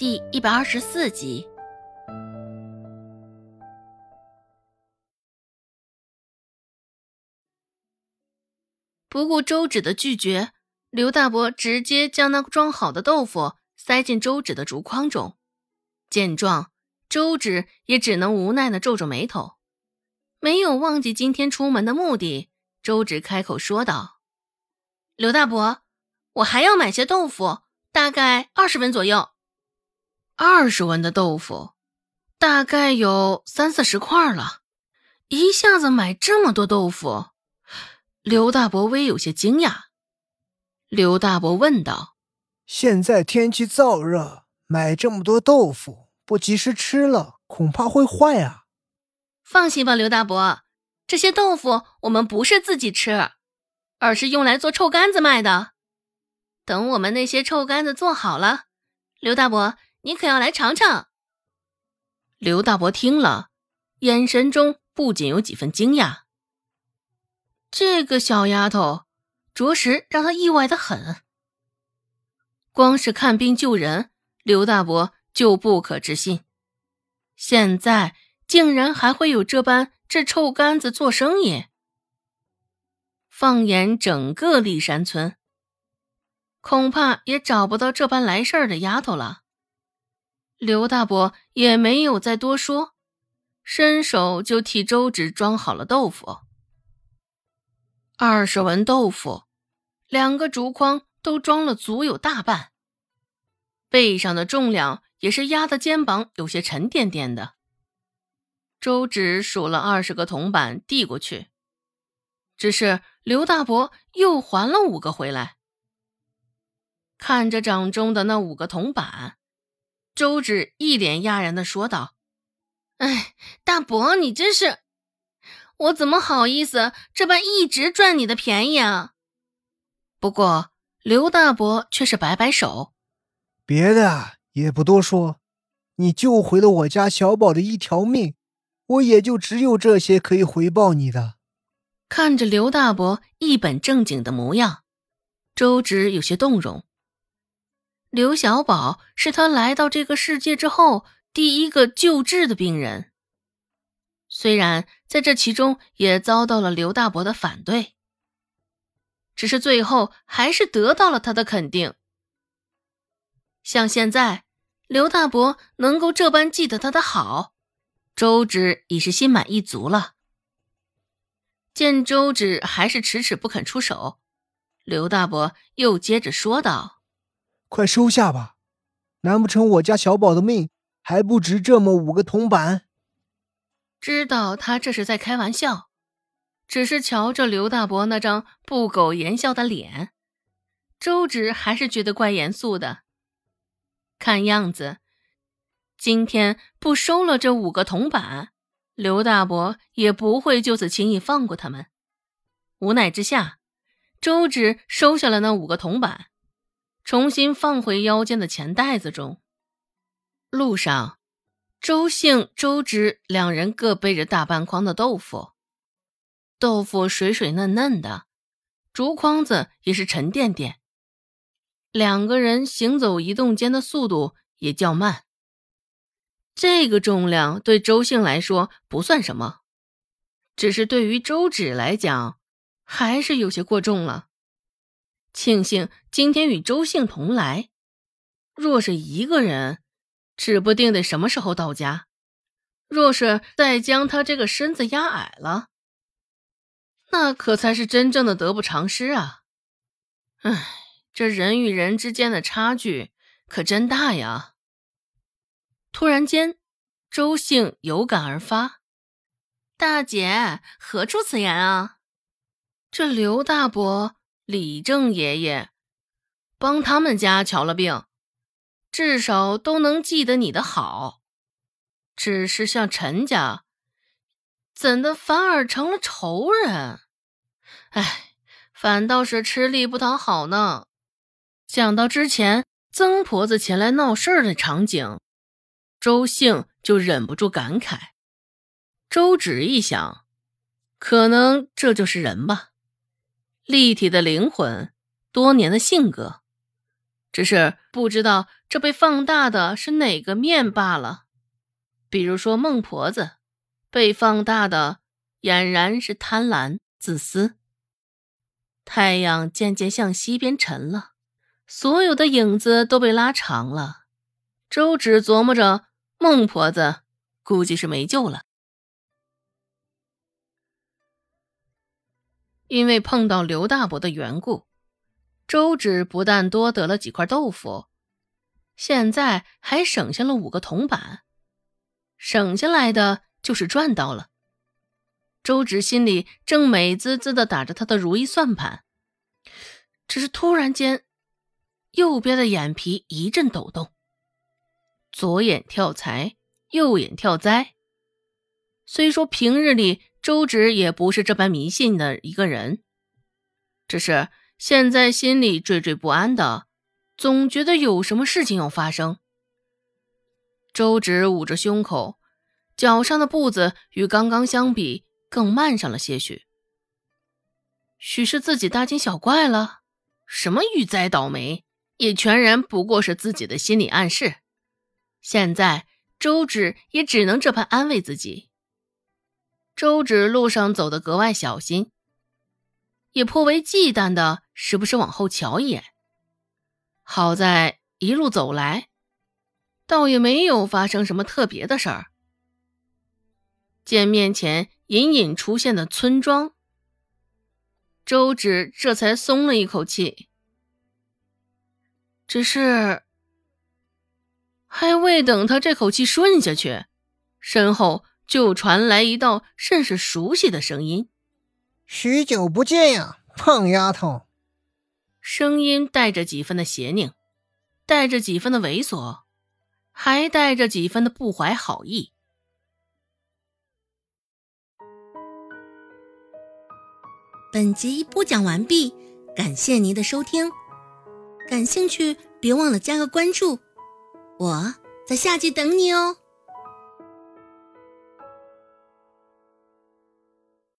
第一百二十四集。不顾周芷的拒绝，刘大伯直接将那装好的豆腐塞进周芷的竹筐中。见状，周芷也只能无奈的皱皱眉头，没有忘记今天出门的目的。周芷开口说道：“刘大伯，我还要买些豆腐，大概二十文左右。二十文的豆腐，大概有三四十块了。一下子买这么多豆腐。”刘大伯微有些惊讶。刘大伯问道：“现在天气燥热，买这么多豆腐，不及时吃了，恐怕会坏啊。”放心吧，刘大伯，这些豆腐我们不是自己吃，而是用来做臭干子卖的。等我们那些臭干子做好了，刘大伯，你可要来尝尝。刘大伯听了，眼神中不仅有几分惊讶。这个小丫头，着实让他意外的很。光是看病救人，刘大伯就不可置信，现在竟然还会有这般这臭干子做生意。放眼整个立山村，恐怕也找不到这般来事儿的丫头了。刘大伯也没有再多说，伸手就替周芷装好了豆腐。二十文豆腐，两个竹筐都装了足有大半，背上的重量也是压得肩膀有些沉甸甸的。周芷数了二十个铜板递过去，只是刘大伯又还了五个回来。看着掌中的那五个铜板，周芷一脸讶然的说道：“哎，大伯，你真是……”我怎么好意思这般一直赚你的便宜啊？不过刘大伯却是摆摆手，别的也不多说，你救回了我家小宝的一条命，我也就只有这些可以回报你的。看着刘大伯一本正经的模样，周芷有些动容。刘小宝是他来到这个世界之后第一个救治的病人。虽然在这其中也遭到了刘大伯的反对，只是最后还是得到了他的肯定。像现在刘大伯能够这般记得他的好，周芷已是心满意足了。见周芷还是迟迟不肯出手，刘大伯又接着说道：“快收下吧，难不成我家小宝的命还不值这么五个铜板？”知道他这是在开玩笑，只是瞧着刘大伯那张不苟言笑的脸，周芷还是觉得怪严肃的。看样子，今天不收了这五个铜板，刘大伯也不会就此轻易放过他们。无奈之下，周芷收下了那五个铜板，重新放回腰间的钱袋子中。路上。周兴、周芷两人各背着大半筐的豆腐，豆腐水水嫩嫩的，竹筐子也是沉甸甸。两个人行走移动间的速度也较慢。这个重量对周兴来说不算什么，只是对于周芷来讲，还是有些过重了。庆幸今天与周兴同来，若是一个人。指不定得什么时候到家。若是再将他这个身子压矮了，那可才是真正的得不偿失啊！唉，这人与人之间的差距可真大呀！突然间，周兴有感而发：“大姐，何出此言啊？这刘大伯、李正爷爷帮他们家瞧了病。”至少都能记得你的好，只是像陈家，怎的反而成了仇人？哎，反倒是吃力不讨好呢。想到之前曾婆子前来闹事儿的场景，周兴就忍不住感慨。周芷一想，可能这就是人吧，立体的灵魂，多年的性格。只是不知道这被放大的是哪个面罢了。比如说孟婆子，被放大的俨然是贪婪、自私。太阳渐渐向西边沉了，所有的影子都被拉长了。周芷琢磨着，孟婆子估计是没救了。因为碰到刘大伯的缘故，周芷不但多得了几块豆腐，现在还省下了五个铜板。省下来的就是赚到了。周芷心里正美滋滋的打着他的如意算盘，只是突然间，右边的眼皮一阵抖动，左眼跳财，右眼跳灾。虽说平日里周芷也不是这般迷信的一个人，只是现在心里惴惴不安的，总觉得有什么事情要发生。周芷捂着胸口，脚上的步子与刚刚相比。更慢上了些许，许是自己大惊小怪了。什么遇灾倒霉，也全然不过是自己的心理暗示。现在周芷也只能这般安慰自己。周芷路上走得格外小心，也颇为忌惮的，时不时往后瞧一眼。好在一路走来，倒也没有发生什么特别的事儿。见面前。隐隐出现的村庄，周芷这才松了一口气。只是，还未等他这口气顺下去，身后就传来一道甚是熟悉的声音：“许久不见呀，胖丫头。”声音带着几分的邪佞，带着几分的猥琐，还带着几分的不怀好意。本集播讲完毕，感谢您的收听。感兴趣，别忘了加个关注，我在下集等你哦。